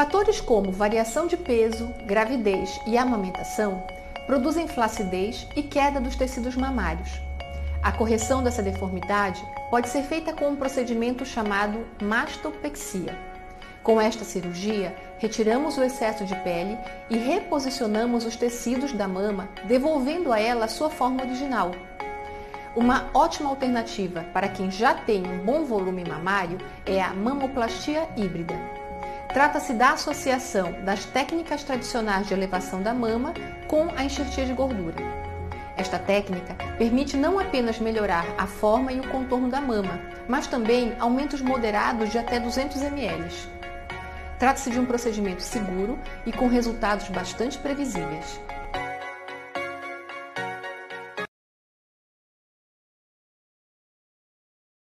Fatores como variação de peso, gravidez e amamentação produzem flacidez e queda dos tecidos mamários. A correção dessa deformidade pode ser feita com um procedimento chamado mastopexia. Com esta cirurgia, retiramos o excesso de pele e reposicionamos os tecidos da mama, devolvendo a ela a sua forma original. Uma ótima alternativa para quem já tem um bom volume mamário é a mamoplastia híbrida. Trata-se da associação das técnicas tradicionais de elevação da mama com a enxertia de gordura. Esta técnica permite não apenas melhorar a forma e o contorno da mama, mas também aumentos moderados de até 200 ml. Trata-se de um procedimento seguro e com resultados bastante previsíveis.